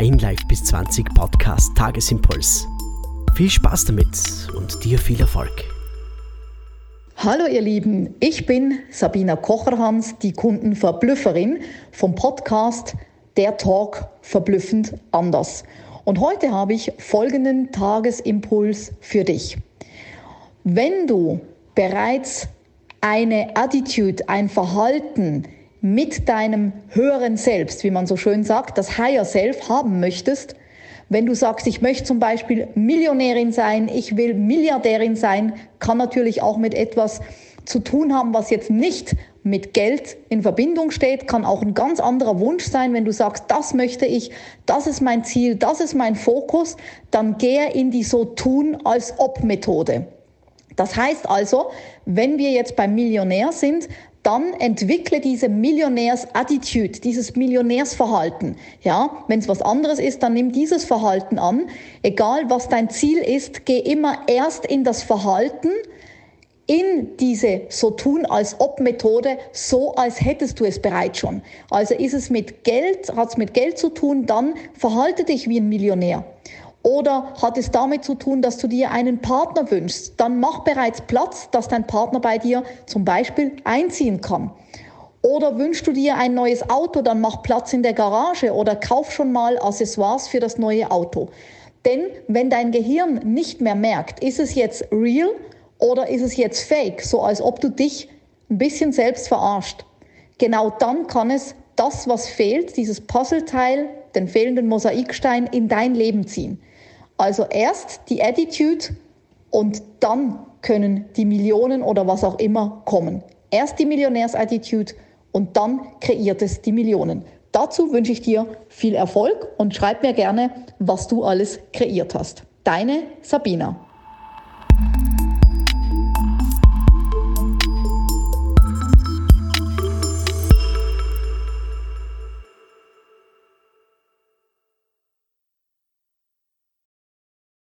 dein Live bis 20 Podcast Tagesimpuls. Viel Spaß damit und dir viel Erfolg. Hallo ihr Lieben, ich bin Sabina Kocherhans, die Kundenverblüfferin vom Podcast Der Talk verblüffend anders. Und heute habe ich folgenden Tagesimpuls für dich. Wenn du bereits eine Attitude, ein Verhalten mit deinem höheren Selbst, wie man so schön sagt, das Higher Self haben möchtest, wenn du sagst, ich möchte zum Beispiel Millionärin sein, ich will Milliardärin sein, kann natürlich auch mit etwas zu tun haben, was jetzt nicht mit Geld in Verbindung steht, kann auch ein ganz anderer Wunsch sein. Wenn du sagst, das möchte ich, das ist mein Ziel, das ist mein Fokus, dann gehe in die so tun als ob Methode. Das heißt also, wenn wir jetzt beim Millionär sind, dann entwickle diese Millionärs-Attitude, dieses Millionärsverhalten. Ja, wenn es was anderes ist, dann nimm dieses Verhalten an. Egal was dein Ziel ist, geh immer erst in das Verhalten, in diese so tun als ob Methode, so als hättest du es bereits schon. Also ist es mit Geld, hat es mit Geld zu tun, dann verhalte dich wie ein Millionär. Oder hat es damit zu tun, dass du dir einen Partner wünschst? Dann mach bereits Platz, dass dein Partner bei dir zum Beispiel einziehen kann. Oder wünschst du dir ein neues Auto, dann mach Platz in der Garage oder kauf schon mal Accessoires für das neue Auto. Denn wenn dein Gehirn nicht mehr merkt, ist es jetzt real oder ist es jetzt fake, so als ob du dich ein bisschen selbst verarscht, genau dann kann es das, was fehlt, dieses Puzzleteil, den fehlenden Mosaikstein in dein Leben ziehen. Also erst die Attitude und dann können die Millionen oder was auch immer kommen. Erst die Millionärsattitude und dann kreiert es die Millionen. Dazu wünsche ich dir viel Erfolg und schreib mir gerne, was du alles kreiert hast. Deine Sabina.